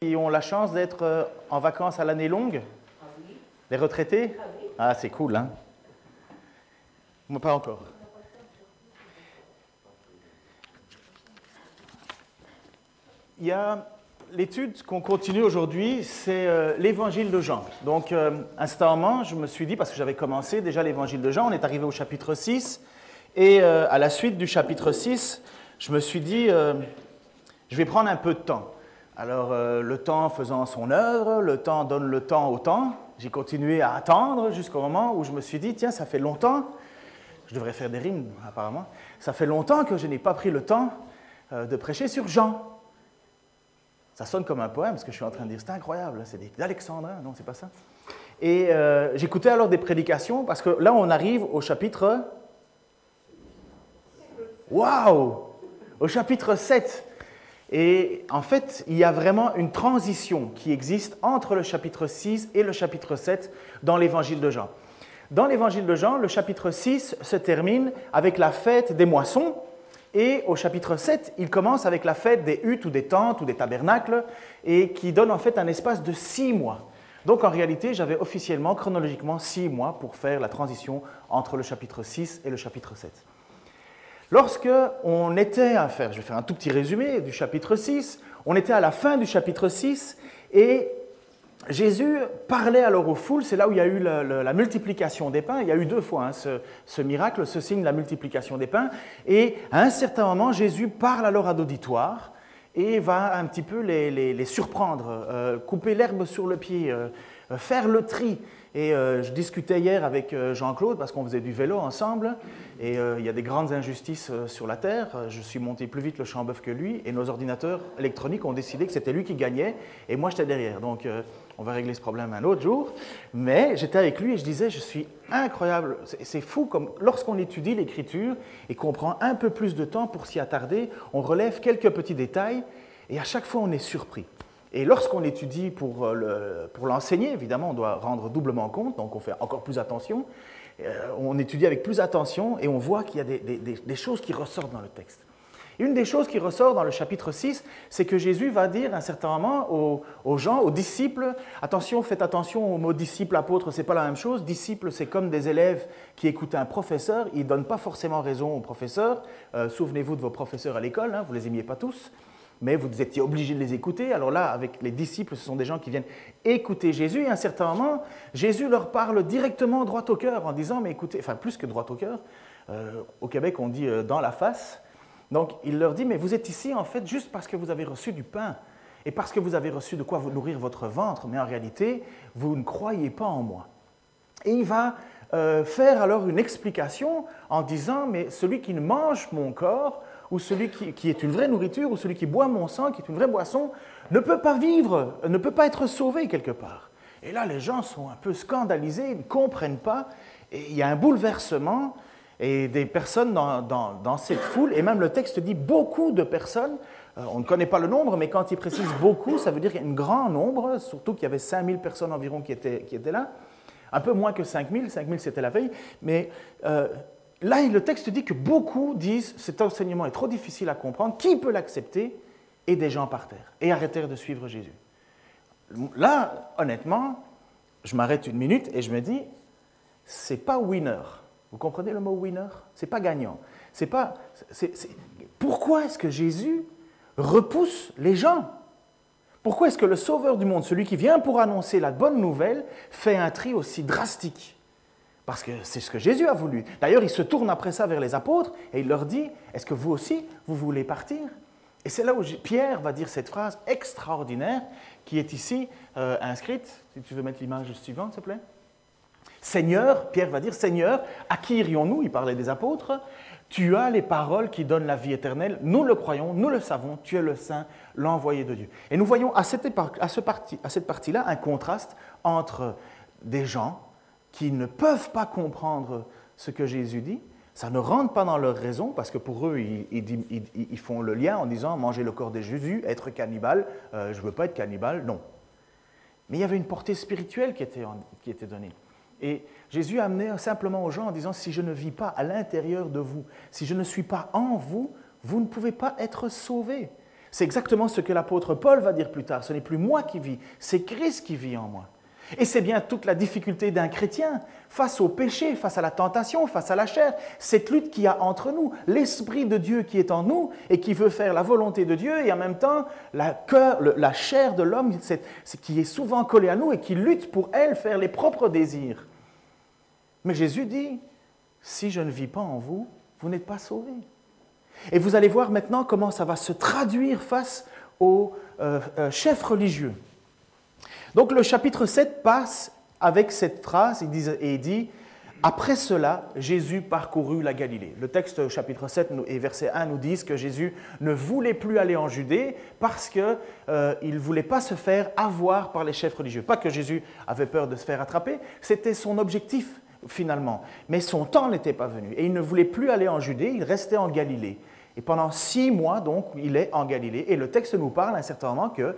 qui ont la chance d'être euh, en vacances à l'année longue Les retraités Ah, c'est cool, hein Moi, pas encore. Il y a l'étude qu'on continue aujourd'hui, c'est euh, l'évangile de Jean. Donc, euh, instantanément, je me suis dit, parce que j'avais commencé déjà l'évangile de Jean, on est arrivé au chapitre 6, et euh, à la suite du chapitre 6, je me suis dit, je vais prendre un peu de temps. Alors, euh, le temps faisant son œuvre, le temps donne le temps au temps. J'ai continué à attendre jusqu'au moment où je me suis dit, tiens, ça fait longtemps, je devrais faire des rimes apparemment, ça fait longtemps que je n'ai pas pris le temps euh, de prêcher sur Jean. Ça sonne comme un poème, ce que je suis en train de dire. C'est incroyable, c'est des alexandrins, non, c'est pas ça. Et euh, j'écoutais alors des prédications, parce que là, on arrive au chapitre. Waouh Au chapitre 7. Et en fait, il y a vraiment une transition qui existe entre le chapitre 6 et le chapitre 7 dans l'évangile de Jean. Dans l'évangile de Jean, le chapitre 6 se termine avec la fête des moissons, et au chapitre 7, il commence avec la fête des huttes ou des tentes ou des tabernacles, et qui donne en fait un espace de six mois. Donc en réalité, j'avais officiellement, chronologiquement, six mois pour faire la transition entre le chapitre 6 et le chapitre 7. Lorsque on était à faire, je vais faire un tout petit résumé du chapitre 6, on était à la fin du chapitre 6 et Jésus parlait alors aux foules, c'est là où il y a eu la, multiplication des pains, il y a eu deux fois hein, ce, miracle, ce signe de la multiplication des pains, et à un certain moment, Jésus parle alors à l'auditoire et va un petit peu les surprendre, euh, couper l'herbe sur le pied, euh, euh, faire le tri. Et euh, je discutais hier avec euh, Jean-Claude parce qu'on faisait du vélo ensemble et euh, il y a des grandes injustices sur la Terre. Je suis monté plus vite le champ bœuf que lui et nos ordinateurs électroniques ont décidé que c'était lui qui gagnait et moi j'étais derrière. Donc on va régler ce problème un autre jour. Mais j'étais avec lui et je disais, je suis incroyable. C'est fou comme lorsqu'on étudie l'écriture et qu'on prend un peu plus de temps pour s'y attarder, on relève quelques petits détails et à chaque fois on est surpris. Et lorsqu'on étudie pour euh, pour l'enseigner, évidemment, on doit rendre doublement compte, donc on fait encore plus attention. Euh, on étudie avec plus attention et on voit qu'il y a des, choses qui ressortent dans le texte. Une des choses qui ressort dans le chapitre 6, c'est que Jésus va dire à un certain moment aux, gens, aux disciples, attention, faites attention au mot disciple, apôtre, c'est pas la même chose. Disciple, c'est comme des élèves qui écoutent un professeur, ils ne donnent pas forcément raison au professeur. Euh, Souvenez-vous de vos professeurs à l'école, hein, vous les aimiez pas tous mais vous étiez obligé de les écouter. Alors là, avec les disciples, ce sont des gens qui viennent écouter Jésus. Et à un certain moment, Jésus leur parle directement droit au cœur en disant, mais écoutez, enfin plus que droit au cœur, euh, au Québec on dit euh, dans la face. Donc il leur dit, mais vous êtes ici en fait juste parce que vous avez reçu du pain et parce que vous avez reçu de quoi nourrir votre ventre, mais en réalité, vous ne croyez pas en moi. Et il va euh, faire alors une explication en disant, mais celui qui ne mange mon corps, ou celui qui, est une vraie nourriture, ou celui qui boit mon sang, qui est une vraie boisson, ne peut pas vivre, ne peut pas être sauvé quelque part. Et là, les gens sont un peu scandalisés, ils ne comprennent pas, et il y a un bouleversement, et des personnes dans, cette foule, et même le texte dit beaucoup de personnes, euh, on ne connaît pas le nombre, mais quand il précise beaucoup, ça veut dire qu'il y a un grand nombre, surtout qu'il y avait 5000 personnes environ qui étaient, qui étaient là, un peu moins que 5000, 5000 c'était la veille, mais euh, là le texte dit que beaucoup disent cet enseignement est trop difficile à comprendre, qui peut l'accepter Et des gens par terre, et arrêtèrent de suivre Jésus. Là, honnêtement, je m'arrête une minute et je me dis, c'est pas winner. Vous comprenez le mot winner? C'est pas gagnant. C'est pas. Pourquoi est-ce que Jésus repousse les gens? Pourquoi est-ce que le Sauveur du monde, celui qui vient pour annoncer la bonne nouvelle, fait un tri aussi drastique? Parce que c'est ce que Jésus a voulu. D'ailleurs, il se tourne après ça vers les apôtres et il leur dit Est-ce que vous aussi, vous voulez partir? Et c'est là où Pierre va dire cette phrase extraordinaire qui est ici euh, inscrite. Si tu veux mettre l'image suivante, s'il te plaît. Seigneur, Pierre va dire, Seigneur, à qui irions-nous? Il parlait des apôtres. Tu as les paroles qui donnent la vie éternelle. Nous le croyons, nous le savons. Tu es le Saint, l'envoyé de Dieu. Et nous voyons à cette partie-là un contraste entre des gens qui ne peuvent pas comprendre ce que Jésus dit. Ça ne rentre pas dans leur raison, parce que pour eux, ils, font le lien en disant manger le corps de Jésus, être cannibale, euh, je ne veux pas être cannibale, non. Mais il y avait une portée spirituelle qui était, qui était donnée. Et Jésus amenait simplement aux gens en disant, si je ne vis pas à l'intérieur de vous, si je ne suis pas en vous, vous ne pouvez pas être sauvés. C'est exactement ce que l'apôtre Paul va dire plus tard. Ce n'est plus moi qui vis, c'est Christ qui vit en moi. Et c'est bien toute la difficulté d'un chrétien face au péché, face à la tentation, face à la chair, cette lutte qu'il y a entre nous, l'Esprit de Dieu qui est en nous et qui veut faire la volonté de Dieu, et en même temps la, chair de l'homme qui est souvent collée à nous et qui lutte pour elle faire les propres désirs. Mais Jésus dit, si je ne vis pas en vous, vous n'êtes pas sauvés. Et vous allez voir maintenant comment ça va se traduire face aux euh, euh, chefs religieux. Donc le chapitre 7 passe avec cette phrase et il dit Après cela, Jésus parcourut la Galilée. Le texte chapitre 7 et verset 1 nous disent que Jésus ne voulait plus aller en Judée parce qu'il euh, ne voulait pas se faire avoir par les chefs religieux. Pas que Jésus avait peur de se faire attraper, c'était son objectif finalement. Mais son temps n'était pas venu et il ne voulait plus aller en Judée, il restait en Galilée. Et pendant six mois, donc, il est en Galilée. Et le texte nous parle à un certain moment que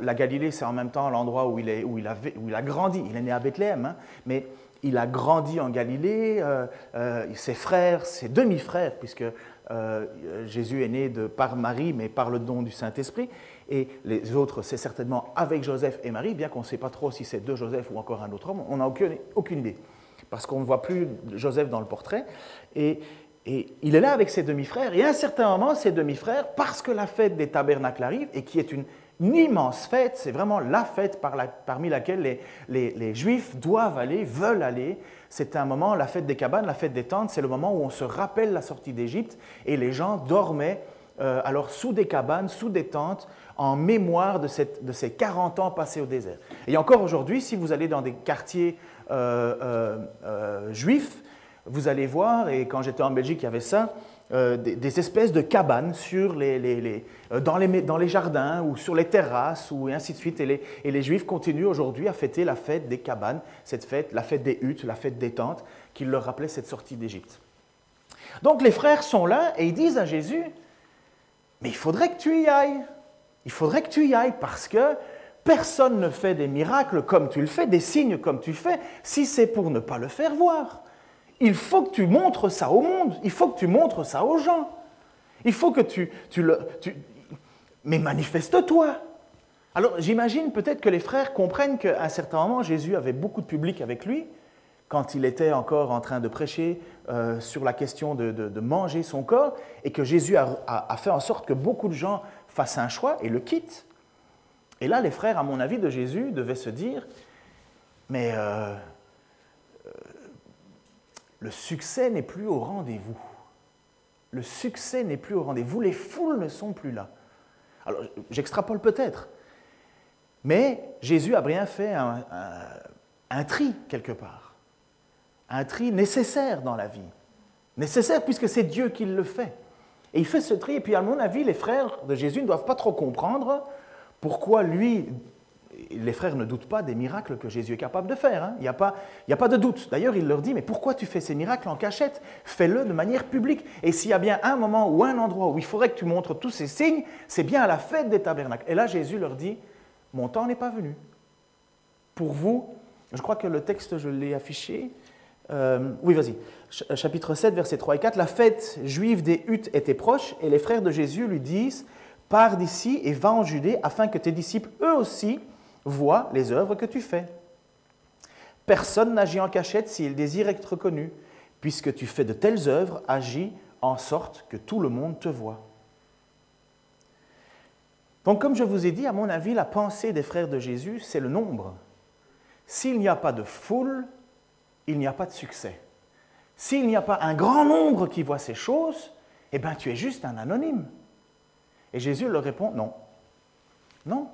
la Galilée, c'est en même temps l'endroit où, il où, a, où il a grandi. Il est né à Bethléem, hein, mais il a grandi en Galilée. Euh, euh, ses frères, ses demi-frères, puisque Jésus est né de, par Marie, mais par le don du Saint-Esprit. Et les autres, c'est certainement avec Joseph et Marie, bien qu'on ne sait pas trop si c'est deux Joseph ou encore un autre homme. On n'a aucune, aucune idée, parce qu'on ne voit plus Joseph dans le portrait. Et, et il est là avec ses demi-frères. Et à un certain moment, ses demi-frères, parce que la fête des tabernacles arrive, et qui est une une immense fête, c'est vraiment la fête parmi laquelle les, Juifs doivent aller, veulent aller. C'est un moment, la fête des cabanes, la fête des tentes, c'est le moment où on se rappelle la sortie d'Égypte et les gens dormaient euh, alors sous des cabanes, sous des tentes, en mémoire de, ces 40 ans passés au désert. Et encore aujourd'hui, si vous allez dans des quartiers euh, euh, juifs, vous allez voir, et quand j'étais en Belgique, il y avait ça, euh, des, espèces de cabanes sur les, euh, dans, les, jardins ou sur les terrasses ou et ainsi de suite. Et les, Juifs continuent aujourd'hui à fêter la fête des cabanes, cette fête, la fête des huttes, la fête des tentes, qui leur rappelait cette sortie d'Égypte. Donc les frères sont là et ils disent à Jésus, mais il faudrait que tu y ailles. Il faudrait que tu y ailles parce que personne ne fait des miracles comme tu le fais, des signes comme tu fais, si c'est pour ne pas le faire voir. Il faut que tu montres ça au monde, il faut que tu montres ça aux gens. Il faut que tu, le... mais manifeste-toi. Alors j'imagine peut-être que les frères comprennent qu'à un certain moment, Jésus avait beaucoup de public avec lui, quand il était encore en train de prêcher euh, sur la question de, manger son corps, et que Jésus a, fait en sorte que beaucoup de gens fassent un choix et le quittent. Et là, les frères, à mon avis, de Jésus devaient se dire, mais euh, le succès n'est plus au rendez-vous. Le succès n'est plus au rendez-vous, les foules ne sont plus là. Alors, j'extrapole peut-être, mais Jésus a bien fait un, tri quelque part, un tri nécessaire dans la vie. Nécessaire puisque c'est Dieu qui le fait. Et il fait ce tri, et puis à mon avis, les frères de Jésus ne doivent pas trop comprendre pourquoi lui les frères ne doutent pas des miracles que Jésus est capable de faire. Hein. Il n'y a, pas, de doute. D'ailleurs, il leur dit, mais pourquoi tu fais ces miracles en cachette? Fais-le de manière publique. Et s'il y a bien un moment ou un endroit où il faudrait que tu montres tous ces signes, c'est bien à la fête des tabernacles. Et là, Jésus leur dit, mon temps n'est pas venu. Pour vous, je crois que le texte, je l'ai affiché. Euh, oui, vas-y. Chapitre 7, versets 3 et 4. La fête juive des huttes était proche et les frères de Jésus lui disent, pars d'ici et va en Judée afin que tes disciples, eux aussi, vois les œuvres que tu fais. Personne n'agit en cachette s'il désire être reconnu, puisque tu fais de telles œuvres, agis en sorte que tout le monde te voit. Donc comme je vous ai dit, à mon avis, la pensée des frères de Jésus, c'est le nombre. S'il n'y a pas de foule, il n'y a pas de succès. S'il n'y a pas un grand nombre qui voit ces choses, eh bien tu es juste un anonyme. Et Jésus leur répond, non, non,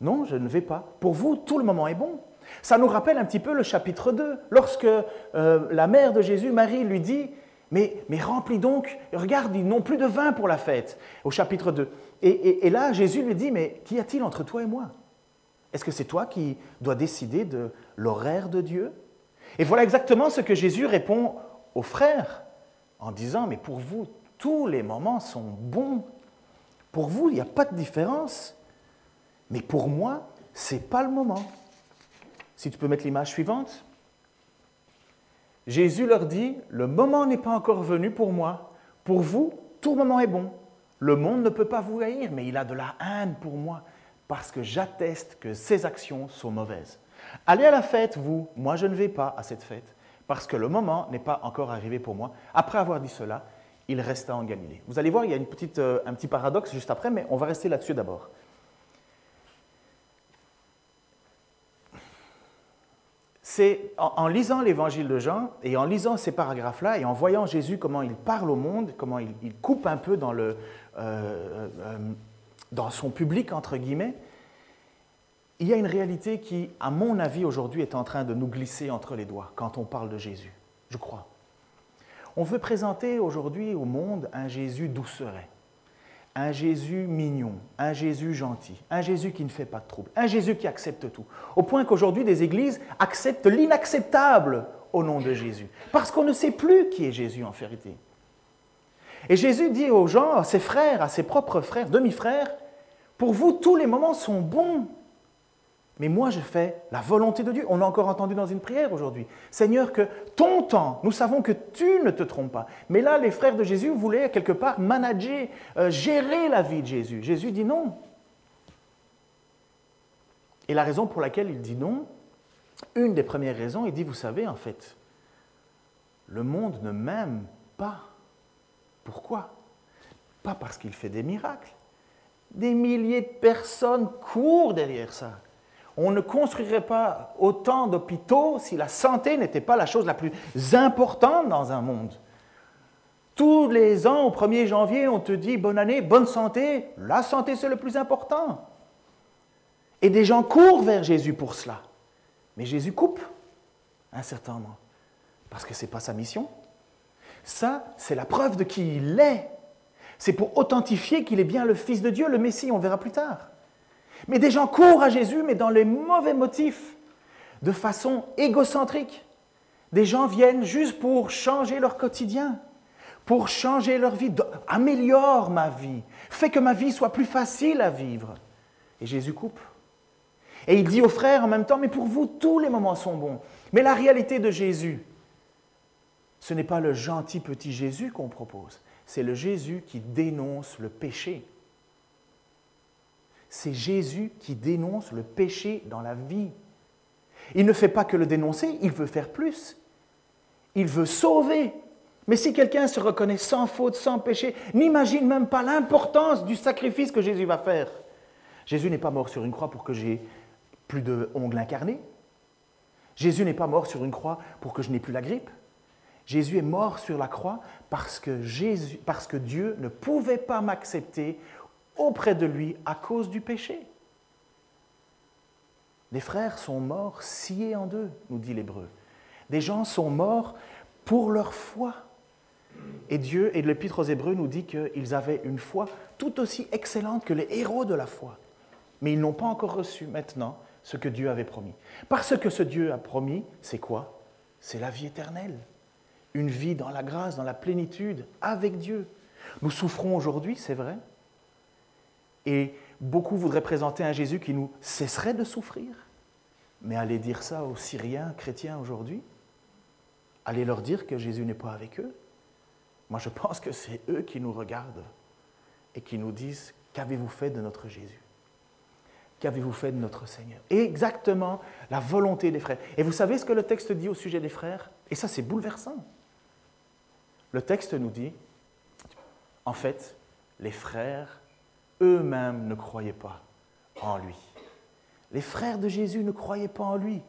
non, je ne vais pas. Pour vous, tout le moment est bon. Ça nous rappelle un petit peu le chapitre 2, lorsque euh, la mère de Jésus, Marie, lui dit, mais, mais remplis donc, regarde, ils n'ont plus de vin pour la fête, au chapitre 2. Et, et là, Jésus lui dit, mais qu'y a-t-il entre toi et moi? Est-ce que c'est toi qui dois décider de l'horaire de Dieu? Et voilà exactement ce que Jésus répond aux frères, en disant, mais pour vous, tous les moments sont bons. Pour vous, il n'y a pas de différence. Mais pour moi, ce n'est pas le moment. Si tu peux mettre l'image suivante. Jésus leur dit, le moment n'est pas encore venu pour moi. Pour vous, tout moment est bon. Le monde ne peut pas vous haïr, mais il a de la haine pour moi parce que j'atteste que ses actions sont mauvaises. Allez à la fête, vous, moi je ne vais pas à cette fête, parce que le moment n'est pas encore arrivé pour moi. Après avoir dit cela, il resta en Galilée. Vous allez voir, il y a une petite, euh, un petit paradoxe juste après, mais on va rester là-dessus d'abord. C'est en, lisant l'évangile de Jean et en lisant ces paragraphes-là et en voyant Jésus comment il parle au monde, comment il, coupe un peu dans, le, euh, euh, dans son public, entre guillemets, il y a une réalité qui, à mon avis, aujourd'hui est en train de nous glisser entre les doigts quand on parle de Jésus, je crois. On veut présenter aujourd'hui au monde un Jésus douceret, un Jésus mignon, un Jésus gentil, un Jésus qui ne fait pas de trouble, un Jésus qui accepte tout. Au point qu'aujourd'hui, des églises acceptent l'inacceptable au nom de Jésus, parce qu'on ne sait plus qui est Jésus en vérité. Et Jésus dit aux gens, à ses frères, à ses propres frères, demi-frères, pour vous, tous les moments sont bons. Mais moi, je fais la volonté de Dieu. On l'a encore entendu dans une prière aujourd'hui. Seigneur, que ton temps, nous savons que tu ne te trompes pas. Mais là, les frères de Jésus voulaient quelque part manager, euh, gérer la vie de Jésus. Jésus dit non. Et la raison pour laquelle il dit non, une des premières raisons, il dit, vous savez, en fait, le monde ne m'aime pas. Pourquoi? Pas parce qu'il fait des miracles. Des milliers de personnes courent derrière ça. On ne construirait pas autant d'hôpitaux si la santé n'était pas la chose la plus importante dans un monde. Tous les ans, au 1er janvier, on te dit bonne année, bonne santé. La santé, c'est le plus important. Et des gens courent vers Jésus pour cela. Mais Jésus coupe un certain moment. Parce que ce n'est pas sa mission. Ça, c'est la preuve de qui il est. C'est pour authentifier qu'il est bien le Fils de Dieu, le Messie, on verra plus tard. Mais des gens courent à Jésus, mais dans les mauvais motifs, de façon égocentrique. Des gens viennent juste pour changer leur quotidien, pour changer leur vie, améliore ma vie, fait que ma vie soit plus facile à vivre. Et Jésus coupe. Et il dit aux frères en même temps, mais pour vous, tous les moments sont bons. Mais la réalité de Jésus, ce n'est pas le gentil petit Jésus qu'on propose, c'est le Jésus qui dénonce le péché c'est Jésus qui dénonce le péché dans la vie. Il ne fait pas que le dénoncer, il veut faire plus. Il veut sauver. Mais si quelqu'un se reconnaît sans faute, sans péché, n'imagine même pas l'importance du sacrifice que Jésus va faire. Jésus n'est pas mort sur une croix pour que j'ai plus de ongles incarnés. Jésus n'est pas mort sur une croix pour que je n'ai plus la grippe. Jésus est mort sur la croix parce que, Jésus, parce que Dieu ne pouvait pas m'accepter auprès de lui à cause du péché. Les frères sont morts sciés en deux, nous dit l'Hébreu. Des gens sont morts pour leur foi. Et Dieu, et l'Épître aux Hébreux nous dit qu'ils avaient une foi tout aussi excellente que les héros de la foi. Mais ils n'ont pas encore reçu maintenant ce que Dieu avait promis. Parce que ce Dieu a promis, c'est quoi? C'est la vie éternelle. Une vie dans la grâce, dans la plénitude, avec Dieu. Nous souffrons aujourd'hui, c'est vrai, et beaucoup voudraient présenter un Jésus qui nous cesserait de souffrir. Mais allez dire ça aux Syriens chrétiens aujourd'hui Allez leur dire que Jésus n'est pas avec eux Moi, je pense que c'est eux qui nous regardent et qui nous disent Qu'avez-vous fait de notre Jésus? Qu'avez-vous fait de notre Seigneur? Exactement la volonté des frères. Et vous savez ce que le texte dit au sujet des frères? Et ça, c'est bouleversant. Le texte nous dit, en fait, les frères eux-mêmes ne croyaient pas en lui. Les frères de Jésus ne croyaient pas en lui.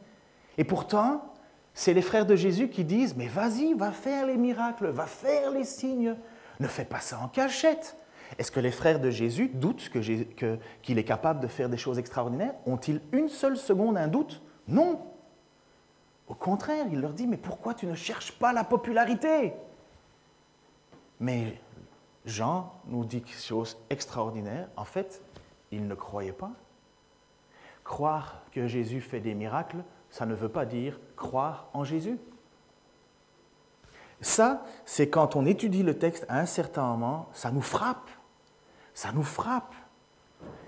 Et pourtant, c'est les frères de Jésus qui disent, mais vas-y, va faire les miracles, va faire les signes, ne fais pas ça en cachette. Est-ce que les frères de Jésus doutent qu'il est capable de faire des choses extraordinaires? Ont-ils une seule seconde un doute? Non. Au contraire, il leur dit, mais pourquoi tu ne cherches pas la popularité? Mais Jean nous dit quelque chose extraordinaire. En fait, il ne croyait pas. Croire que Jésus fait des miracles, ça ne veut pas dire croire en Jésus. Ça, c'est quand on étudie le texte à un certain moment, ça nous frappe. Ça nous frappe.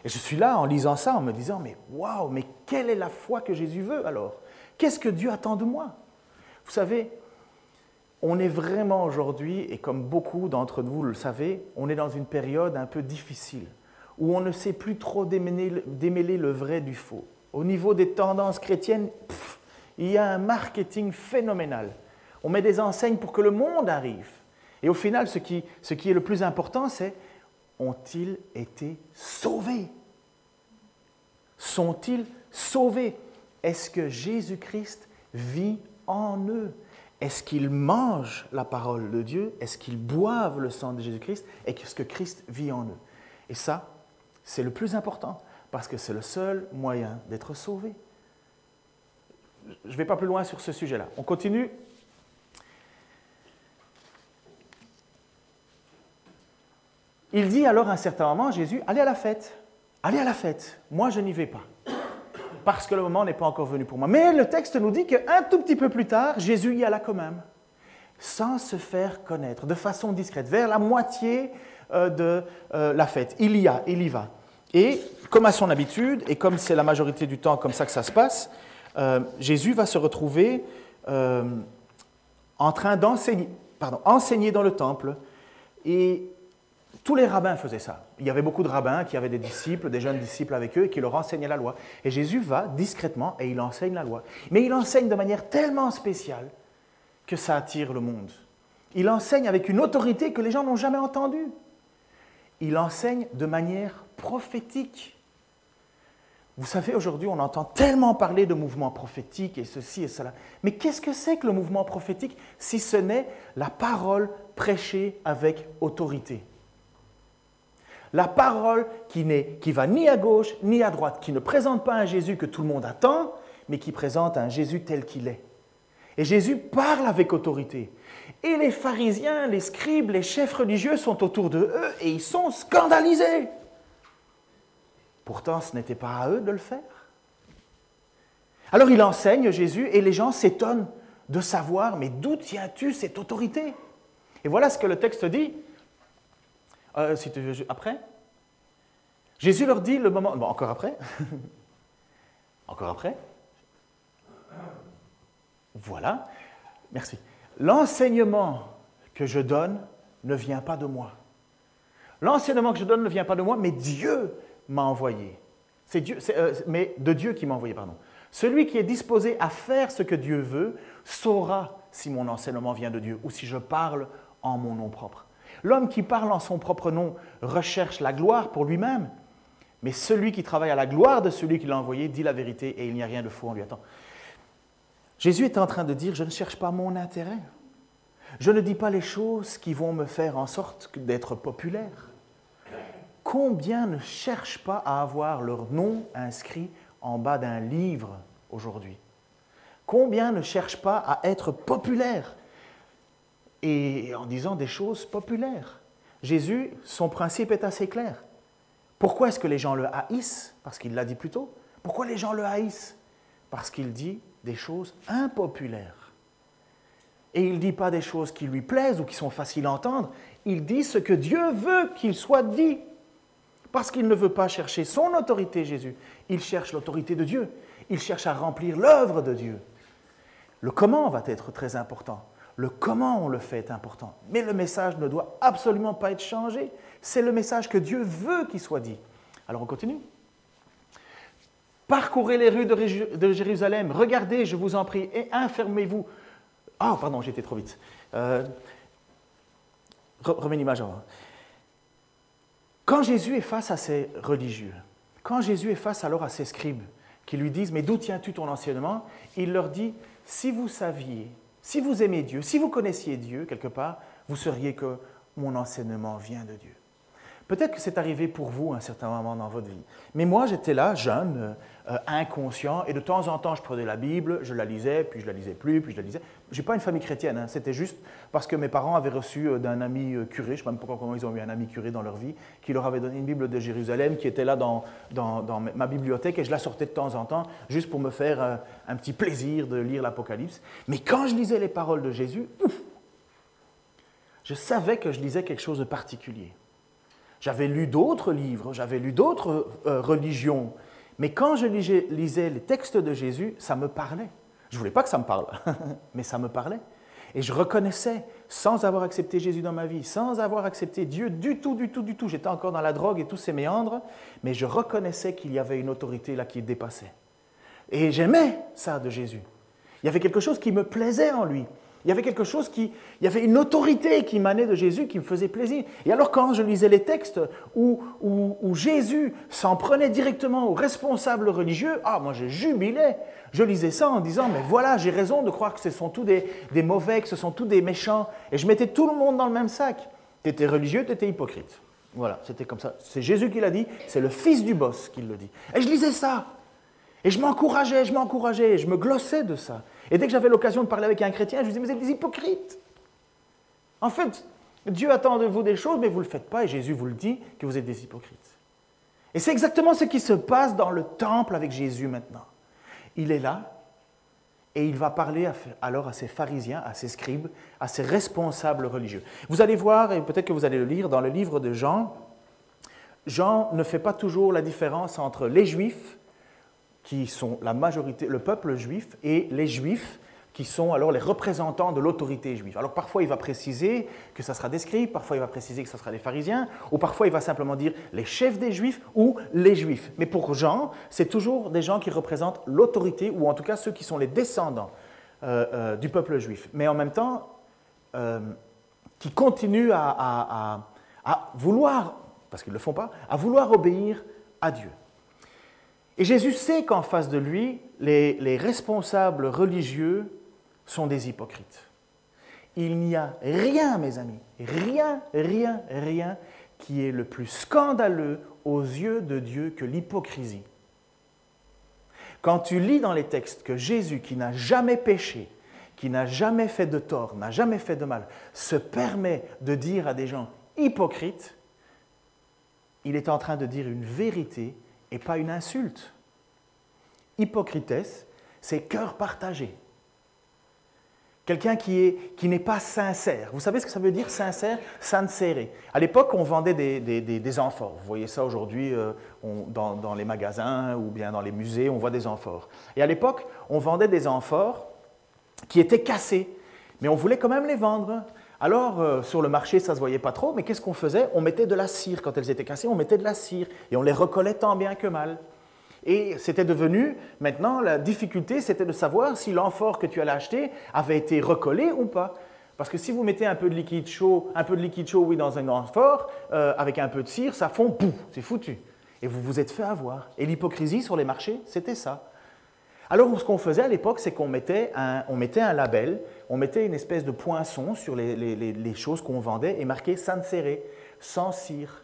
Et je suis là en lisant ça, en me disant, mais waouh, mais quelle est la foi que Jésus veut alors? Qu'est-ce que Dieu attend de moi? Vous savez, on est vraiment aujourd'hui, et comme beaucoup d'entre vous le savez, on est dans une période un peu difficile, où on ne sait plus trop démêler, le vrai du faux. Au niveau des tendances chrétiennes, il y a un marketing phénoménal. On met des enseignes pour que le monde arrive. Et au final, ce qui, est le plus important, c'est ont-ils été sauvés? Sont-ils sauvés? Est-ce que Jésus-Christ vit en eux? Est-ce qu'ils mangent la parole de Dieu? Est-ce qu'ils boivent le sang de Jésus-Christ? Et qu'est-ce que Christ vit en eux? Et ça, c'est le plus important, parce que c'est le seul moyen d'être sauvé. Je ne vais pas plus loin sur ce sujet-là. On continue. Il dit alors à un certain moment, Jésus, allez à la fête, allez à la fête. Moi, je n'y vais pas parce que le moment n'est pas encore venu pour moi. Mais le texte nous dit qu'un tout petit peu plus tard, Jésus y alla quand même, sans se faire connaître, de façon discrète, vers la moitié euh, de euh, la fête. Il y a, il y va. Et comme à son habitude, et comme c'est la majorité du temps comme ça que ça se passe, euh, Jésus va se retrouver en train d'enseigner, enseigner dans le temple. Et tous les rabbins faisaient ça. Il y avait beaucoup de rabbins qui avaient des disciples, des jeunes disciples avec eux et qui leur enseignaient la loi. Et Jésus va discrètement et il enseigne la loi. Mais il enseigne de manière tellement spéciale que ça attire le monde. Il enseigne avec une autorité que les gens n'ont jamais entendue. Il enseigne de manière prophétique. Vous savez, aujourd'hui, on entend tellement parler de mouvement prophétique et ceci et cela. Mais qu'est-ce que c'est que le mouvement prophétique si ce n'est la parole prêchée avec autorité? La parole qui, qui va ni à gauche ni à droite, qui ne présente pas un Jésus que tout le monde attend, mais qui présente un Jésus tel qu'il est. Et Jésus parle avec autorité. Et les pharisiens, les scribes, les chefs religieux sont autour de eux et ils sont scandalisés. Pourtant, ce n'était pas à eux de le faire. Alors il enseigne Jésus et les gens s'étonnent de savoir, mais d'où tiens-tu cette autorité? Et voilà ce que le texte dit. Euh, si tu veux, après? Jésus leur dit le moment. Bon, encore après? Encore après? Voilà. Merci. L'enseignement que je donne ne vient pas de moi. L'enseignement que je donne ne vient pas de moi, mais Dieu m'a envoyé. C'est Dieu, euh, mais de Dieu qui m'a envoyé, pardon. Celui qui est disposé à faire ce que Dieu veut saura si mon enseignement vient de Dieu ou si je parle en mon nom propre. L'homme qui parle en son propre nom recherche la gloire pour lui-même, mais celui qui travaille à la gloire de celui qui l'a envoyé dit la vérité et il n'y a rien de faux en lui. Attends. Jésus est en train de dire, je ne cherche pas mon intérêt. Je ne dis pas les choses qui vont me faire en sorte d'être populaire. Combien ne cherchent pas à avoir leur nom inscrit en bas d'un livre aujourd'hui? Combien ne cherchent pas à être populaires? Et en disant des choses populaires. Jésus, son principe est assez clair. Pourquoi est-ce que les gens le haïssent? Parce qu'il l'a dit plus tôt. Pourquoi les gens le haïssent? Parce qu'il dit des choses impopulaires. Et il ne dit pas des choses qui lui plaisent ou qui sont faciles à entendre. Il dit ce que Dieu veut qu'il soit dit. Parce qu'il ne veut pas chercher son autorité, Jésus. Il cherche l'autorité de Dieu. Il cherche à remplir l'œuvre de Dieu. Le comment va être très important. Le comment on le fait est important. Mais le message ne doit absolument pas être changé. C'est le message que Dieu veut qu'il soit dit. Alors on continue. Parcourez les rues de Jérusalem, regardez, je vous en prie, et enfermez-vous. Ah, oh, pardon, j'étais trop vite. Euh, remets l'image avant. Quand Jésus est face à ces religieux, quand Jésus est face alors à ces scribes qui lui disent Mais d'où tiens-tu ton enseignement? Il leur dit Si vous saviez si vous aimez Dieu, si vous connaissiez Dieu quelque part, vous sauriez que mon enseignement vient de Dieu. Peut-être que c'est arrivé pour vous à un certain moment dans votre vie. Mais moi, j'étais là, jeune, euh, inconscient, et de temps en temps, je prenais la Bible, je la lisais, puis je la lisais plus, puis je la lisais. Je n'ai pas une famille chrétienne, hein. c'était juste parce que mes parents avaient reçu euh, d'un ami euh, curé, je ne sais même pas comment ils ont eu un ami curé dans leur vie, qui leur avait donné une Bible de Jérusalem qui était là dans, ma bibliothèque, et je la sortais de temps en temps, juste pour me faire un petit plaisir de lire l'Apocalypse. Mais quand je lisais les paroles de Jésus, je savais que je lisais quelque chose de particulier. J'avais lu d'autres livres, j'avais lu d'autres euh, religions, mais quand je lisais, les textes de Jésus, ça me parlait. Je ne voulais pas que ça me parle, mais ça me parlait. Et je reconnaissais, sans avoir accepté Jésus dans ma vie, sans avoir accepté Dieu du tout, du tout, du tout, j'étais encore dans la drogue et tous ces méandres, mais je reconnaissais qu'il y avait une autorité là qui dépassait. Et j'aimais ça de Jésus. Il y avait quelque chose qui me plaisait en lui. Il y avait quelque chose qui, il y avait une autorité qui manait de Jésus qui me faisait plaisir. Et alors quand je lisais les textes où, où, Jésus s'en prenait directement aux responsables religieux, ah moi je jubilais. Je lisais ça en disant, mais voilà, j'ai raison de croire que ce sont tous des, des, mauvais, que ce sont tous des méchants. Et je mettais tout le monde dans le même sac. Tu étais religieux, tu étais hypocrite. Voilà, c'était comme ça. C'est Jésus qui l'a dit, c'est le fils du boss qui le dit. Et je lisais ça. Et je m'encourageais, je m'encourageais, je me glossais de ça. Et dès que j'avais l'occasion de parler avec un chrétien, je lui disais, vous êtes des hypocrites. En fait, Dieu attend de vous des choses, mais vous ne le faites pas, et Jésus vous le dit, que vous êtes des hypocrites. Et c'est exactement ce qui se passe dans le temple avec Jésus maintenant. Il est là, et il va parler alors à ses pharisiens, à ses scribes, à ses responsables religieux. Vous allez voir, et peut-être que vous allez le lire dans le livre de Jean, Jean ne fait pas toujours la différence entre les juifs qui sont la majorité, le peuple juif, et les juifs, qui sont alors les représentants de l'autorité juive. Alors parfois il va préciser que ça sera des scribes, parfois il va préciser que ça sera les pharisiens, ou parfois il va simplement dire les chefs des juifs ou les juifs. Mais pour Jean, c'est toujours des gens qui représentent l'autorité, ou en tout cas ceux qui sont les descendants euh, euh, du peuple juif. Mais en même temps, euh, qui continuent à, à vouloir, parce qu'ils ne le font pas, à vouloir obéir à Dieu. Et Jésus sait qu'en face de lui, les, responsables religieux sont des hypocrites. Il n'y a rien, mes amis, rien, rien, rien qui est le plus scandaleux aux yeux de Dieu que l'hypocrisie. Quand tu lis dans les textes que Jésus, qui n'a jamais péché, qui n'a jamais fait de tort, n'a jamais fait de mal, se permet de dire à des gens hypocrites, il est en train de dire une vérité et pas une insulte. Hypocrites, c'est cœur partagé. Quelqu'un qui, qui n'est pas sincère. Vous savez ce que ça veut dire sincère? Sincère. À l'époque, on vendait des, des, amphores. Vous voyez ça aujourd'hui euh, dans, dans, les magasins ou bien dans les musées, on voit des amphores. Et à l'époque, on vendait des amphores qui étaient cassés, mais on voulait quand même les vendre. Alors, euh, sur le marché, ça ne se voyait pas trop, mais qu'est-ce qu'on faisait? On mettait de la cire. Quand elles étaient cassées, on mettait de la cire. Et on les recollait tant bien que mal. Et c'était devenu, maintenant, la difficulté, c'était de savoir si l'amphore que tu allais acheter avait été recollé ou pas. Parce que si vous mettez un peu de liquide chaud, un peu de liquide chaud, oui, dans un amphore, euh, avec un peu de cire, ça fond, pouf, c'est foutu. Et vous vous êtes fait avoir. Et l'hypocrisie sur les marchés, c'était ça. Alors, ce qu'on faisait à l'époque, c'est qu'on mettait, un label, on mettait une espèce de poinçon sur les, choses qu'on vendait et marqué serré, sans cire,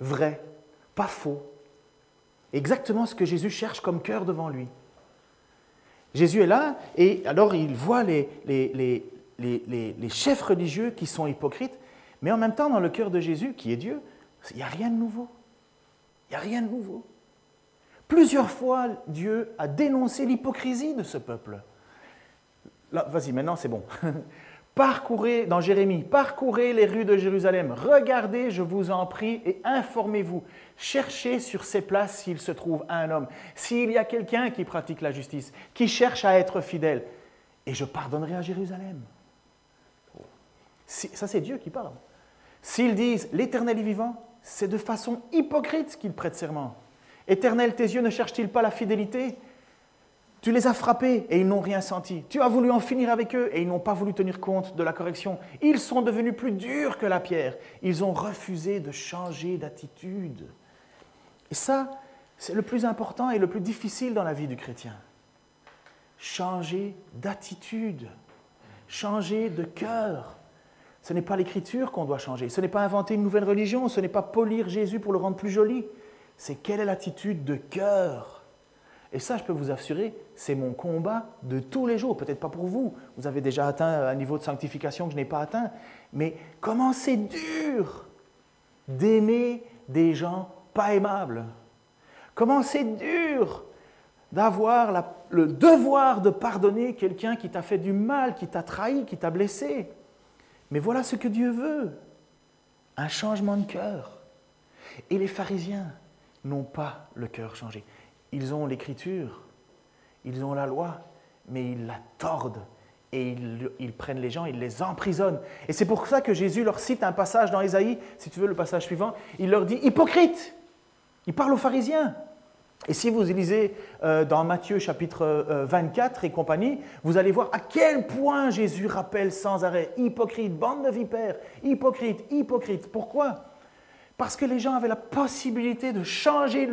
vrai, pas faux. Exactement ce que Jésus cherche comme cœur devant lui. Jésus est là et alors il voit les, les, les, chefs religieux qui sont hypocrites, mais en même temps, dans le cœur de Jésus, qui est Dieu, il n'y a rien de nouveau. Il n'y a rien de nouveau. Plusieurs fois, Dieu a dénoncé l'hypocrisie de ce peuple. Vas-y, maintenant c'est bon. Parcourez, dans Jérémie, parcourez les rues de Jérusalem, regardez, je vous en prie, et informez-vous. Cherchez sur ces places s'il se trouve un homme, s'il y a quelqu'un qui pratique la justice, qui cherche à être fidèle, et je pardonnerai à Jérusalem. ça, c'est Dieu qui parle. S'ils disent l'Éternel est vivant, c'est de façon hypocrite qu'ils prêtent serment. Éternel, tes yeux ne cherchent-ils pas la fidélité? Tu les as frappés et ils n'ont rien senti. Tu as voulu en finir avec eux et ils n'ont pas voulu tenir compte de la correction. Ils sont devenus plus durs que la pierre. Ils ont refusé de changer d'attitude. Et ça, c'est le plus important et le plus difficile dans la vie du chrétien. Changer d'attitude, changer de cœur. Ce n'est pas l'écriture qu'on doit changer, ce n'est pas inventer une nouvelle religion, ce n'est pas polir Jésus pour le rendre plus joli, c'est quelle est l'attitude de cœur. Et ça, je peux vous assurer, c'est mon combat de tous les jours. Peut-être pas pour vous, vous avez déjà atteint un niveau de sanctification que je n'ai pas atteint, mais comment c'est dur d'aimer des gens pas aimables. Comment c'est dur d'avoir le devoir de pardonner quelqu'un qui t'a fait du mal, qui t'a trahi, qui t'a blessé. Mais voilà ce que Dieu veut, un changement de cœur. Et les pharisiens, n'ont pas le cœur changé. Ils ont l'écriture, ils ont la loi, mais ils la tordent, et ils, prennent les gens, ils les emprisonnent. Et c'est pour ça que Jésus leur cite un passage dans Ésaïe, si tu veux le passage suivant, il leur dit hypocrite. Il parle aux pharisiens. Et si vous lisez euh, dans Matthieu chapitre 24 euh, et compagnie, vous allez voir à quel point Jésus rappelle sans arrêt hypocrite, bande de vipères, hypocrite, hypocrite. Pourquoi? Parce que les gens avaient la possibilité de changer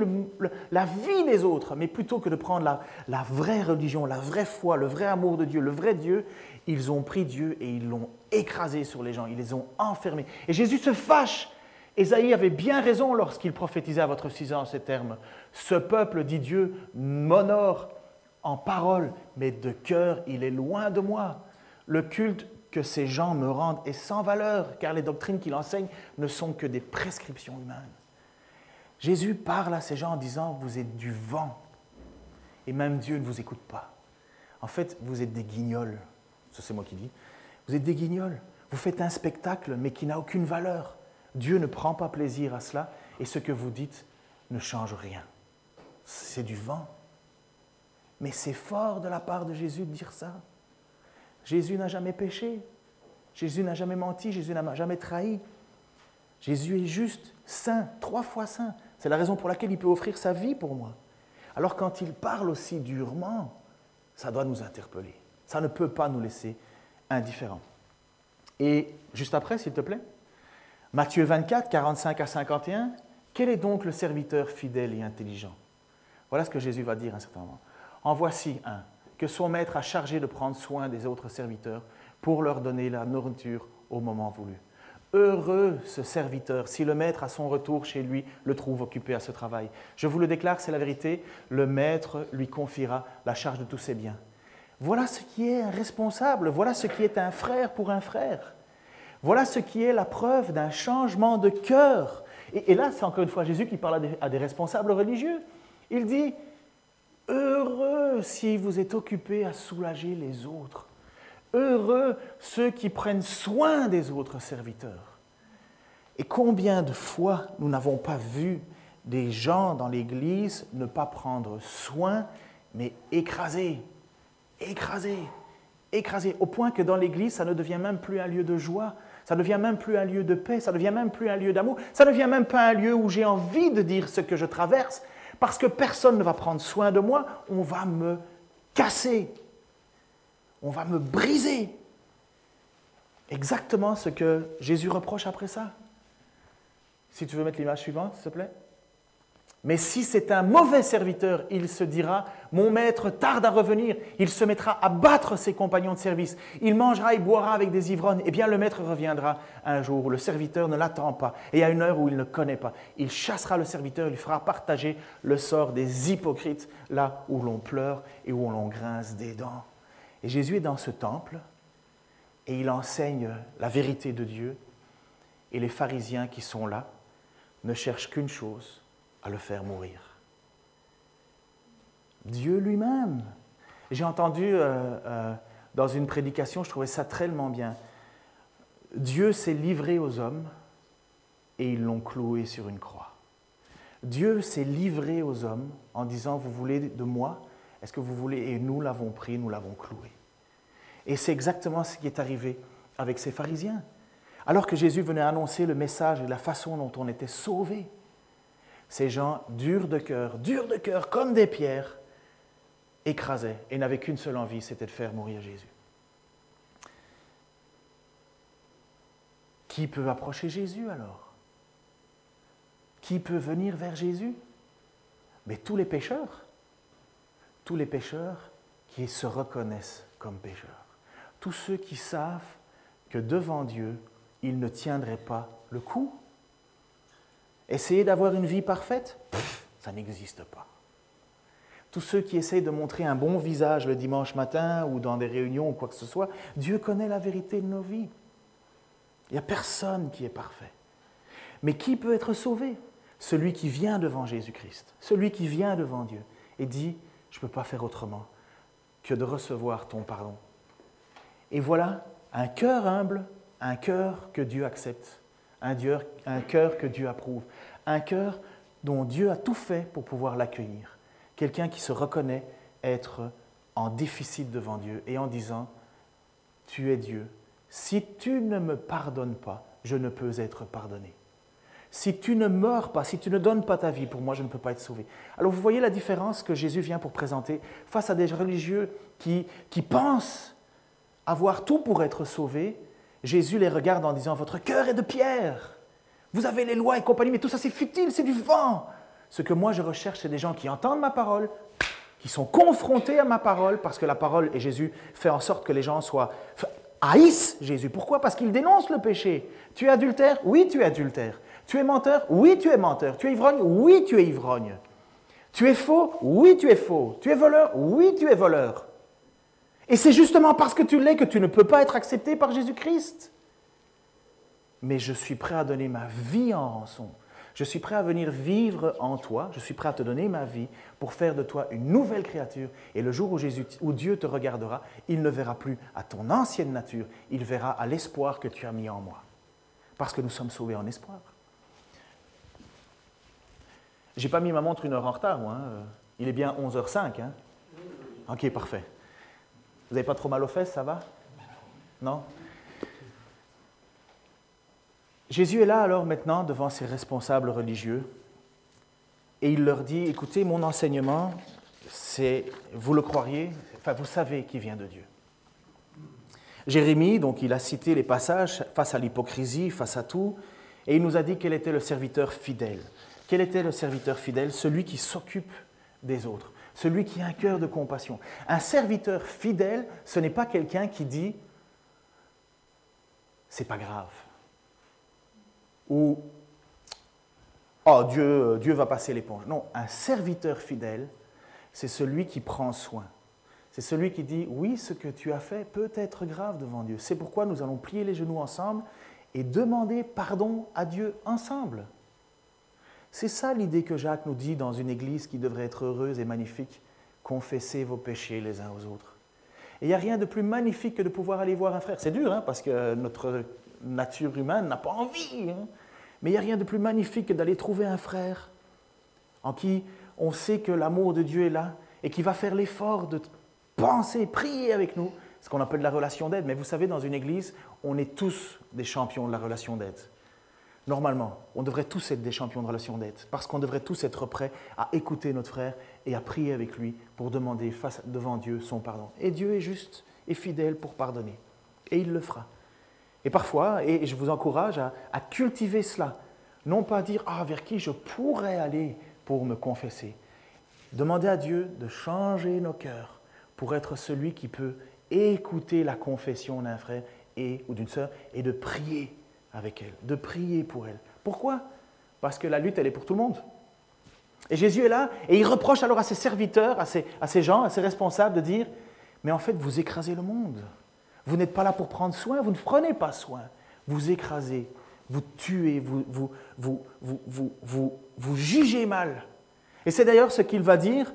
la vie des autres, mais plutôt que de prendre la, vraie religion, la vraie foi, le vrai amour de Dieu, le vrai Dieu, ils ont pris Dieu et ils l'ont écrasé sur les gens, ils les ont enfermés. Et Jésus se fâche. Ésaïe avait bien raison lorsqu'il prophétisait à votre sujet ces termes. Ce peuple, dit Dieu, m'honore en parole, mais de cœur, il est loin de moi. Le culte que ces gens me rendent est sans valeur, car les doctrines qu'il enseigne ne sont que des prescriptions humaines. Jésus parle à ces gens en disant, vous êtes du vent, et même Dieu ne vous écoute pas. En fait, vous êtes des guignols, ça c'est moi qui dis, vous êtes des guignols, vous faites un spectacle, mais qui n'a aucune valeur. Dieu ne prend pas plaisir à cela, et ce que vous dites ne change rien. C'est du vent. Mais c'est fort de la part de Jésus de dire ça. Jésus n'a jamais péché. Jésus n'a jamais menti. Jésus n'a jamais trahi. Jésus est juste, saint, trois fois saint. C'est la raison pour laquelle il peut offrir sa vie pour moi. Alors quand il parle aussi durement, ça doit nous interpeller. Ça ne peut pas nous laisser indifférents. Et juste après, s'il te plaît, Matthieu 24, 45 à 51, quel est donc le serviteur fidèle et intelligent? Voilà ce que Jésus va dire à un certain moment. En voici un que son maître a chargé de prendre soin des autres serviteurs pour leur donner la nourriture au moment voulu. Heureux ce serviteur si le maître à son retour chez lui le trouve occupé à ce travail. Je vous le déclare, c'est la vérité, le maître lui confiera la charge de tous ses biens. Voilà ce qui est un responsable, voilà ce qui est un frère pour un frère. Voilà ce qui est la preuve d'un changement de cœur. Et, là, c'est encore une fois Jésus qui parle à des responsables religieux. Il dit, Heureux si vous êtes occupé à soulager les autres. Heureux ceux qui prennent soin des autres serviteurs. Et combien de fois nous n'avons pas vu des gens dans l'Église ne pas prendre soin, mais écraser, écraser, écraser, au point que dans l'Église, ça ne devient même plus un lieu de joie, ça ne devient même plus un lieu de paix, ça ne devient même plus un lieu d'amour, ça ne devient même pas un lieu où j'ai envie de dire ce que je traverse, parce que personne ne va prendre soin de moi, on va me casser, on va me briser. Exactement ce que Jésus reproche après ça. Si tu veux mettre l'image suivante, s'il te plaît. Mais si c'est un mauvais serviteur, il se dira, mon maître tarde à revenir, il se mettra à battre ses compagnons de service, il mangera et boira avec des ivrognes, et bien le maître reviendra un jour où le serviteur ne l'attend pas, et à une heure où il ne connaît pas. Il chassera le serviteur, il fera partager le sort des hypocrites, là où l'on pleure et où l'on grince des dents. Et Jésus est dans ce temple, et il enseigne la vérité de Dieu, et les pharisiens qui sont là ne cherchent qu'une chose, à le faire mourir. Dieu lui-même. J'ai entendu euh, euh, dans une prédication, je trouvais ça tellement bien. Dieu s'est livré aux hommes et ils l'ont cloué sur une croix. Dieu s'est livré aux hommes en disant, vous voulez de moi? Est-ce que vous voulez? Et nous l'avons pris, nous l'avons cloué. Et c'est exactement ce qui est arrivé avec ces pharisiens. Alors que Jésus venait annoncer le message et la façon dont on était sauvé, ces gens durs de cœur, durs de cœur, comme des pierres, écrasaient et n'avaient qu'une seule envie, c'était de faire mourir Jésus. Qui peut approcher Jésus alors? Qui peut venir vers Jésus? Mais tous les pécheurs. Tous les pécheurs qui se reconnaissent comme pécheurs. Tous ceux qui savent que devant Dieu, ils ne tiendraient pas le coup Essayer d'avoir une vie parfaite? Ça n'existe pas. Tous ceux qui essayent de montrer un bon visage le dimanche matin ou dans des réunions ou quoi que ce soit, Dieu connaît la vérité de nos vies. Il n'y a personne qui est parfait. Mais qui peut être sauvé? Celui qui vient devant Jésus-Christ, celui qui vient devant Dieu et dit, je ne peux pas faire autrement que de recevoir ton pardon. Et voilà un cœur humble, un cœur que Dieu accepte un, cœur que Dieu approuve, un cœur dont Dieu a tout fait pour pouvoir l'accueillir. Quelqu'un qui se reconnaît être en déficit devant Dieu et en disant, tu es Dieu. Si tu ne me pardonnes pas, je ne peux être pardonné. Si tu ne meurs pas, si tu ne donnes pas ta vie pour moi, je ne peux pas être sauvé. Alors vous voyez la différence que Jésus vient pour présenter face à des religieux qui, qui pensent avoir tout pour être sauvés. Jésus les regarde en disant, votre cœur est de pierre. Vous avez les lois et compagnie, mais tout ça c'est futile, c'est du vent. Ce que moi je recherche, c'est des gens qui entendent ma parole, qui sont confrontés à ma parole, parce que la parole et Jésus fait en sorte que les gens soient haïssent Jésus. Pourquoi? Parce qu'il dénonce le péché. Tu es adultère? Oui, tu es adultère. Tu es menteur? Oui, tu es menteur. Tu es ivrogne? Oui, tu es ivrogne. Tu es faux? Oui, tu es faux. Tu es voleur? Oui, tu es voleur. Et c'est justement parce que tu l'es que tu ne peux pas être accepté par Jésus-Christ. Mais je suis prêt à donner ma vie en rançon. Je suis prêt à venir vivre en toi, je suis prêt à te donner ma vie pour faire de toi une nouvelle créature. Et le jour où, Jésus, où Dieu te regardera, il ne verra plus à ton ancienne nature, il verra à l'espoir que tu as mis en moi. Parce que nous sommes sauvés en espoir. J'ai pas mis ma montre une heure en retard, moi. Hein. Il est bien 11h05. Hein. Ok, parfait. Vous n'avez pas trop mal aux fesses, ça va? Non? Jésus est là alors maintenant devant ses responsables religieux et il leur dit, écoutez, mon enseignement, c'est, vous le croiriez, enfin vous savez qu'il vient de Dieu. Jérémie, donc il a cité les passages face à l'hypocrisie, face à tout, et il nous a dit quel était le serviteur fidèle. Quel était le serviteur fidèle? Celui qui s'occupe des autres, celui qui a un cœur de compassion. Un serviteur fidèle, ce n'est pas quelqu'un qui dit c'est pas grave ou Oh, Dieu, Dieu va passer l'éponge. Non, un serviteur fidèle, c'est celui qui prend soin. C'est celui qui dit Oui, ce que tu as fait peut être grave devant Dieu. C'est pourquoi nous allons plier les genoux ensemble et demander pardon à Dieu ensemble. C'est ça l'idée que Jacques nous dit dans une église qui devrait être heureuse et magnifique. Confessez vos péchés les uns aux autres. Et il n'y a rien de plus magnifique que de pouvoir aller voir un frère. C'est dur, hein, parce que notre nature humaine n'a pas envie. Hein. Mais il n'y a rien de plus magnifique que d'aller trouver un frère en qui on sait que l'amour de Dieu est là et qui va faire l'effort de penser, prier avec nous, ce qu'on appelle la relation d'aide. Mais vous savez, dans une église, on est tous des champions de la relation d'aide. Normalement, on devrait tous être des champions de relation d'aide, parce qu'on devrait tous être prêts à écouter notre frère et à prier avec lui pour demander face, devant Dieu son pardon. Et Dieu est juste et fidèle pour pardonner. Et il le fera. Et parfois, et je vous encourage à, cultiver cela, non pas dire ah vers qui je pourrais aller pour me confesser. Demandez à Dieu de changer nos cœurs pour être celui qui peut écouter la confession d'un frère ou d'une sœur et de prier avec elle, de prier pour elle. Pourquoi? Parce que la lutte, elle est pour tout le monde. Et Jésus est là et il reproche alors à ses serviteurs, à ses, à ses gens, à ses responsables de dire, mais en fait, vous écrasez le monde. Vous n'êtes pas là pour prendre soin, vous ne prenez pas soin. Vous écrasez, vous tuez, vous, vous, vous, vous, vous, vous jugez mal. Et c'est d'ailleurs ce qu'il va dire.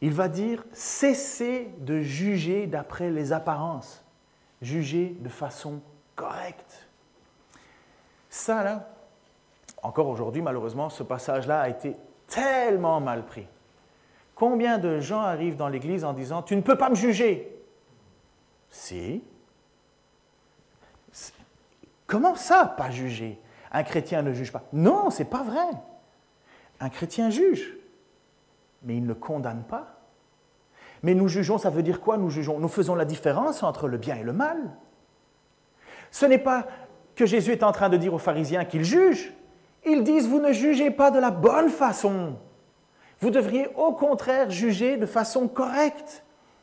Il va dire cessez de juger d'après les apparences. Jugez de façon correcte. Ça, là, encore aujourd'hui, malheureusement, ce passage-là a été tellement mal pris. Combien de gens arrivent dans l'Église en disant Tu ne peux pas me juger? Si, Comment ça, pas juger? Un chrétien ne juge pas. Non, c'est pas vrai. Un chrétien juge, mais il ne condamne pas. Mais nous jugeons, ça veut dire quoi Nous jugeons, nous faisons la différence entre le bien et le mal. Ce n'est pas que Jésus est en train de dire aux pharisiens qu'ils jugent. Ils disent, vous ne jugez pas de la bonne façon. Vous devriez au contraire juger de façon correcte.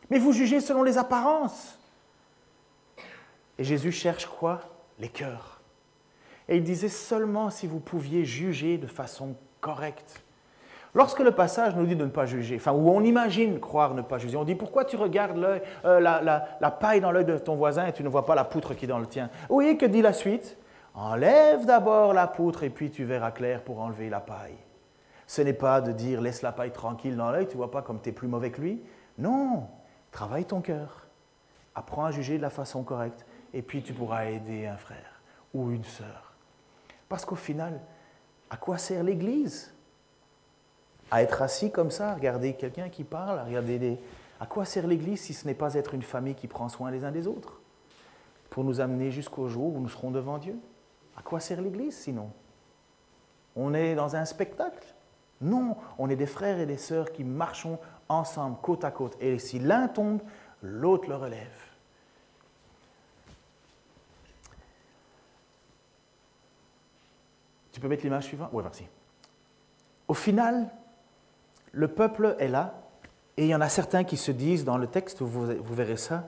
Mais vous jugez selon les apparences. Et Jésus cherche quoi? Les cœurs. Et il disait seulement si vous pouviez juger de façon correcte. Lorsque le passage nous dit de ne pas juger, enfin, où on imagine croire ne pas juger, on dit pourquoi tu regardes euh, la, paille dans l'œil de ton voisin et tu ne vois pas la poutre qui est dans le tien? Oui, que dit la suite? Enlève d'abord la poutre et puis tu verras clair pour enlever la paille. Ce n'est pas de dire laisse la paille tranquille dans l'œil, tu vois pas comme tu es plus mauvais que lui. Non, travaille ton cœur. Apprends à juger de la façon correcte et puis tu pourras aider un frère ou une sœur. Parce qu'au final, à quoi sert l'Église? À être assis comme ça, à regarder quelqu'un qui parle, à regarder des... À quoi sert l'Église si ce n'est pas être une famille qui prend soin les uns des autres? Pour nous amener jusqu'au jour où nous serons devant Dieu. À quoi sert l'Église sinon? On est dans un spectacle? Non, on est des frères et des sœurs qui marchons ensemble, côte à côte. Et si l'un tombe, l'autre le relève. Tu peux mettre l'image suivante? Oui, merci. Au final, le peuple est là, et il y en a certains qui se disent dans le texte, vous, verrez ça,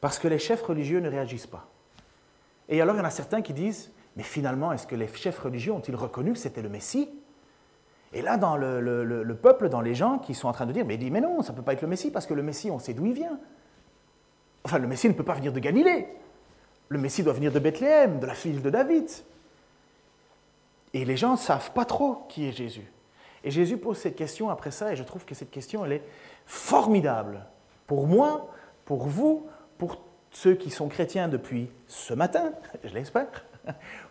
parce que les chefs religieux ne réagissent pas. Et alors il y en a certains qui disent, mais finalement, est-ce que les chefs religieux ont-ils reconnu que c'était le Messie? Et là, dans le, peuple, dans les gens qui sont en train de dire, mais, dit, mais non, ça ne peut pas être le Messie, parce que le Messie, on sait d'où il vient. Enfin, le Messie ne peut pas venir de Galilée. Le Messie doit venir de Bethléem, de la fille de David. Et les gens ne savent pas trop qui est Jésus. Et Jésus pose cette question après ça, et je trouve que cette question, elle est formidable. Pour moi, pour vous, pour ceux qui sont chrétiens depuis ce matin, je l'espère,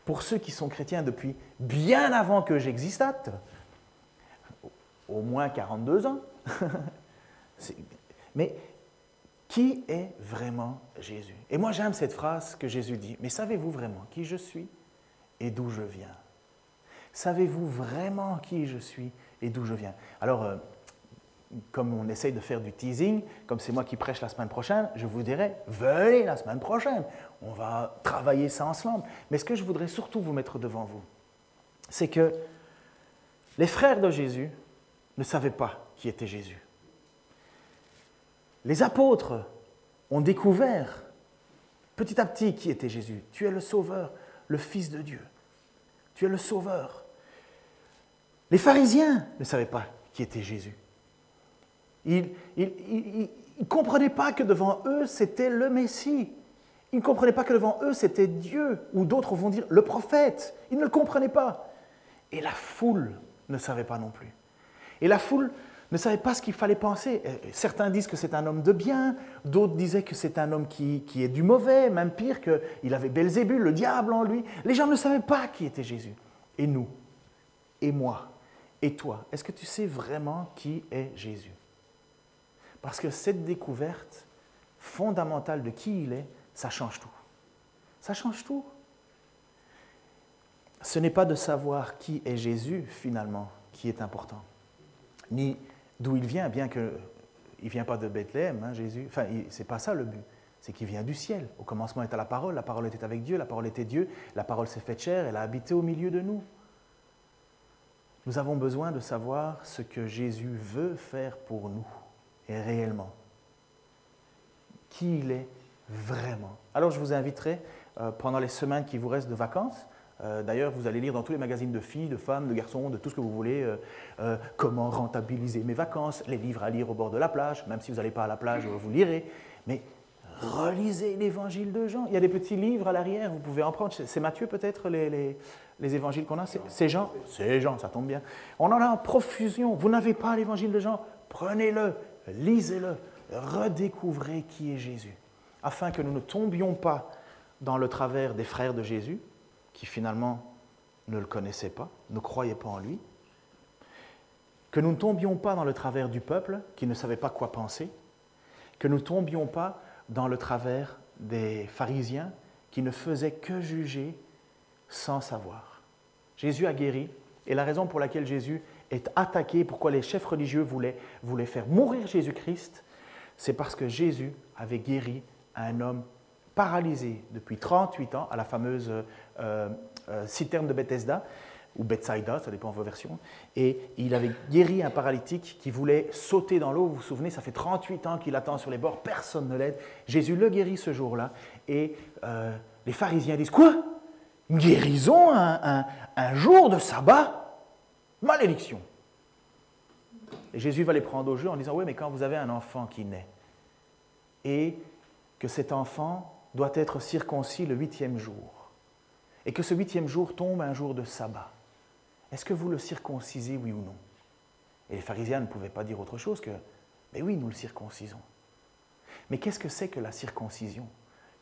pour ceux qui sont chrétiens depuis bien avant que j'existate, au moins 42 ans. Mais qui est vraiment Jésus? Et moi j'aime cette phrase que Jésus dit, mais savez-vous vraiment qui je suis et d'où je viens? Savez-vous vraiment qui je suis et d'où je viens Alors, euh, comme on essaye de faire du teasing, comme c'est moi qui prêche la semaine prochaine, je vous dirais, venez la semaine prochaine, on va travailler ça ensemble. Mais ce que je voudrais surtout vous mettre devant vous, c'est que les frères de Jésus ne savaient pas qui était Jésus. Les apôtres ont découvert petit à petit qui était Jésus. Tu es le Sauveur, le Fils de Dieu. Tu es le Sauveur. Les pharisiens ne savaient pas qui était Jésus. Ils ne comprenaient pas que devant eux, c'était le Messie. Ils ne comprenaient pas que devant eux, c'était Dieu, ou d'autres vont dire le prophète. Ils ne le comprenaient pas. Et la foule ne savait pas non plus. Et la foule ne savait pas ce qu'il fallait penser. Certains disent que c'est un homme de bien, d'autres disaient que c'est un homme qui, qui, est du mauvais, même pire, qu'il avait Belzébul, le diable en lui. Les gens ne savaient pas qui était Jésus. Et nous, et moi, et toi, est-ce que tu sais vraiment qui est Jésus? Parce que cette découverte fondamentale de qui il est, ça change tout. Ça change tout. Ce n'est pas de savoir qui est Jésus, finalement, qui est important, ni d'où il vient, bien qu'il ne vient pas de Bethléem, hein, Jésus. Enfin, ce n'est pas ça le but. C'est qu'il vient du ciel. Au commencement était la parole, la parole était avec Dieu, la parole était Dieu, la parole s'est faite chair, elle a habité au milieu de nous. Nous avons besoin de savoir ce que Jésus veut faire pour nous, et réellement. Qui il est vraiment. Alors je vous inviterai, euh, pendant les semaines qui vous restent de vacances, euh, D'ailleurs, vous allez lire dans tous les magazines de filles, de femmes, de garçons, de tout ce que vous voulez, euh, comment rentabiliser mes vacances, les livres à lire au bord de la plage, même si vous n'allez pas à la plage, vous lirez. Mais relisez l'évangile de Jean. Il y a des petits livres à l'arrière, vous pouvez en prendre. C'est Matthieu peut-être les, les évangiles qu'on a C'est Jean C'est Jean, ça tombe bien. On en a en profusion. Vous n'avez pas l'évangile de Jean? Prenez-le, lisez-le, redécouvrez qui est Jésus, afin que nous ne tombions pas dans le travers des frères de Jésus, qui finalement ne le connaissaient pas, ne croyaient pas en lui, que nous ne tombions pas dans le travers du peuple, qui ne savait pas quoi penser, que nous ne tombions pas dans le travers des pharisiens, qui ne faisaient que juger sans savoir. Jésus a guéri, et la raison pour laquelle Jésus est attaqué, pourquoi les chefs religieux voulaient, voulaient faire mourir Jésus-Christ, c'est parce que Jésus avait guéri un homme paralysé depuis 38 ans à la fameuse euh, euh, citerne de Bethesda, ou Bethsaida, ça dépend de vos versions, et il avait guéri un paralytique qui voulait sauter dans l'eau. Vous vous souvenez, ça fait 38 ans qu'il attend sur les bords, personne ne l'aide. Jésus le guérit ce jour-là, et euh, les pharisiens disent Quoi? Une guérison un, jour de sabbat Malédiction. Et Jésus va les prendre au jeu en disant, oui, mais quand vous avez un enfant qui naît, et que cet enfant doit être circoncis le huitième jour, et que ce huitième jour tombe un jour de sabbat, est-ce que vous le circoncisez, oui ou non? Et les pharisiens ne pouvaient pas dire autre chose que, mais oui, nous le circoncisons. Mais qu'est-ce que c'est que la circoncision?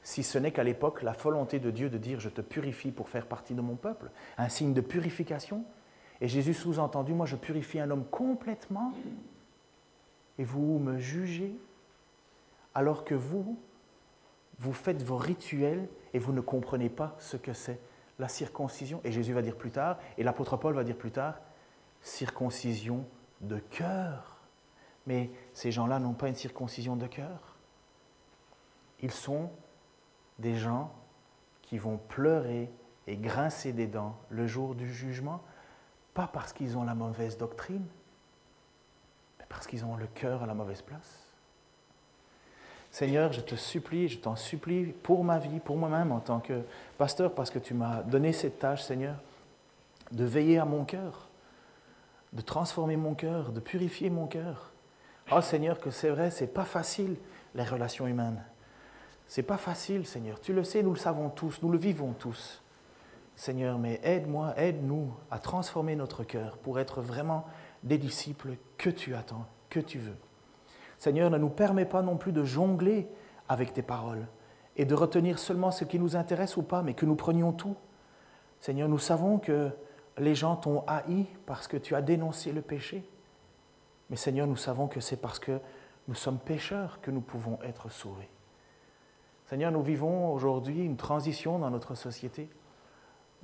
Si ce n'est qu'à l'époque la volonté de Dieu de dire je te purifie pour faire partie de mon peuple, un signe de purification. Et Jésus sous-entendu, moi je purifie un homme complètement et vous me jugez? Alors que vous, vous faites vos rituels et vous ne comprenez pas ce que c'est la circoncision. Et Jésus va dire plus tard, et l'apôtre Paul va dire plus tard, circoncision de cœur. Mais ces gens-là n'ont pas une circoncision de cœur. Ils sont des gens qui vont pleurer et grincer des dents le jour du jugement, pas parce qu'ils ont la mauvaise doctrine, mais parce qu'ils ont le cœur à la mauvaise place. Seigneur, je te supplie, je t'en supplie pour ma vie, pour moi-même en tant que pasteur, parce que tu m'as donné cette tâche, Seigneur, de veiller à mon cœur, de transformer mon cœur, de purifier mon cœur. Oh Seigneur, que c'est vrai, c'est pas facile les relations humaines. C'est pas facile, Seigneur. Tu le sais, nous le savons tous, nous le vivons tous. Seigneur, mais aide-moi, aide-nous à transformer notre cœur pour être vraiment des disciples que tu attends, que tu veux. Seigneur, ne nous permets pas non plus de jongler avec tes paroles et de retenir seulement ce qui nous intéresse ou pas, mais que nous prenions tout. Seigneur, nous savons que les gens t'ont haï parce que tu as dénoncé le péché. Mais Seigneur, nous savons que c'est parce que nous sommes pécheurs que nous pouvons être sauvés. Seigneur, nous vivons aujourd'hui une transition dans notre société.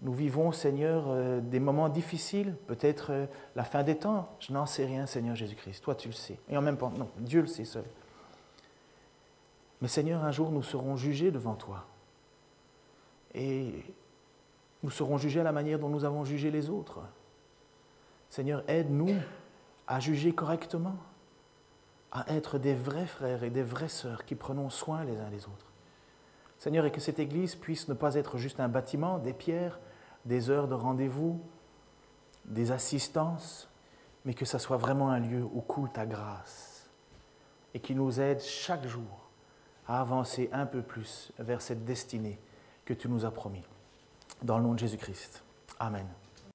Nous vivons, Seigneur, euh, des moments difficiles, peut-être euh, la fin des temps. Je n'en sais rien, Seigneur Jésus-Christ. Toi, tu le sais. Et en même temps, non, Dieu le sait seul. Mais Seigneur, un jour, nous serons jugés devant toi. Et nous serons jugés à la manière dont nous avons jugé les autres. Seigneur, aide-nous à juger correctement, à être des vrais frères et des vraies sœurs qui prenons soin les uns des autres. Seigneur, et que cette Église puisse ne pas être juste un bâtiment, des pierres, des heures de rendez-vous, des assistances, mais que ça soit vraiment un lieu où coule ta grâce et qui nous aide chaque jour à avancer un peu plus vers cette destinée que tu nous as promis. Dans le nom de Jésus-Christ. Amen.